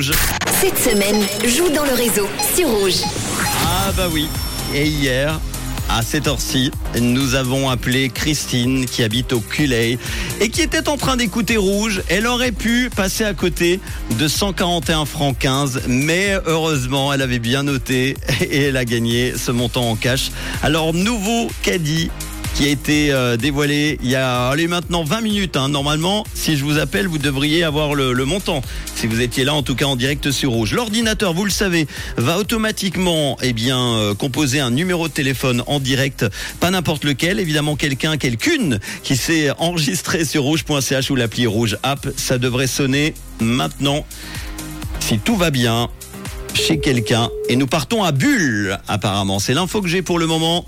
Rouge. Cette semaine, joue dans le réseau sur Rouge. Ah bah oui. Et hier, à cette heure-ci, nous avons appelé Christine qui habite au Culey et qui était en train d'écouter Rouge. Elle aurait pu passer à côté de 141 francs 15, mais heureusement, elle avait bien noté et elle a gagné ce montant en cash. Alors, nouveau caddie qui a été euh, dévoilé il y a allez, maintenant 20 minutes. hein. Normalement, si je vous appelle, vous devriez avoir le, le montant. Si vous étiez là, en tout cas en direct sur Rouge. L'ordinateur, vous le savez, va automatiquement eh bien, euh, composer un numéro de téléphone en direct. Pas n'importe lequel, évidemment quelqu'un, quelqu'une qui s'est enregistré sur rouge.ch ou l'appli Rouge App. Ça devrait sonner maintenant. Si tout va bien, chez quelqu'un. Et nous partons à Bulle, apparemment. C'est l'info que j'ai pour le moment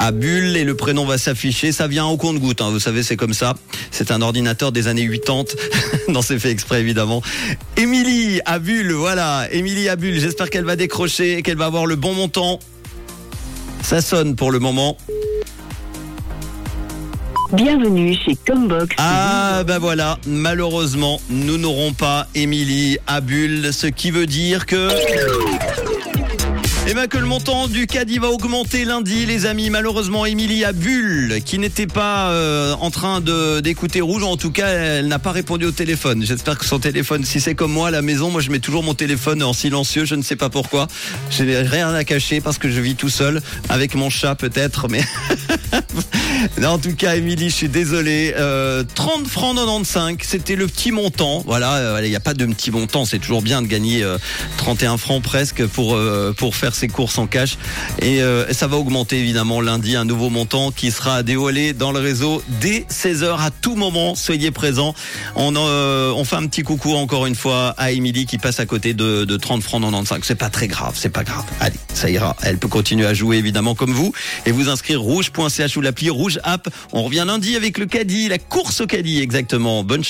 à Bulle et le prénom va s'afficher. Ça vient au compte-goutte, hein, vous savez, c'est comme ça. C'est un ordinateur des années 80. non, c'est fait exprès, évidemment. Émilie à Bulle, voilà. Émilie à Bulle, j'espère qu'elle va décrocher et qu'elle va avoir le bon montant. Ça sonne pour le moment. Bienvenue chez Combox. Ah bah voilà, malheureusement, nous n'aurons pas Émilie à Bulle, ce qui veut dire que... Eh ben que le montant du caddie va augmenter lundi, les amis. Malheureusement, Émilie à Bulle, qui n'était pas euh, en train d'écouter Rouge, en tout cas, elle n'a pas répondu au téléphone. J'espère que son téléphone, si c'est comme moi à la maison, moi je mets toujours mon téléphone en silencieux. Je ne sais pas pourquoi. Je n'ai rien à cacher parce que je vis tout seul avec mon chat peut-être, mais en tout cas, Émilie, je suis désolé. Euh, 30 francs 95, c'était le petit montant. Voilà, euh, il n'y a pas de petit montant. C'est toujours bien de gagner euh, 31 francs presque pour euh, pour faire ses courses en cash. Et euh, ça va augmenter évidemment lundi un nouveau montant qui sera dévoilé dans le réseau dès 16h à tout moment. Soyez présents. On euh, fait un petit coucou encore une fois à Émilie qui passe à côté de, de 30 francs 95. C'est pas très grave, c'est pas grave. Allez, ça ira. Elle peut continuer à jouer évidemment comme vous et vous inscrire rouge.ch ou l'appli rouge app. On revient lundi avec le caddie, la course au caddie exactement. Bonne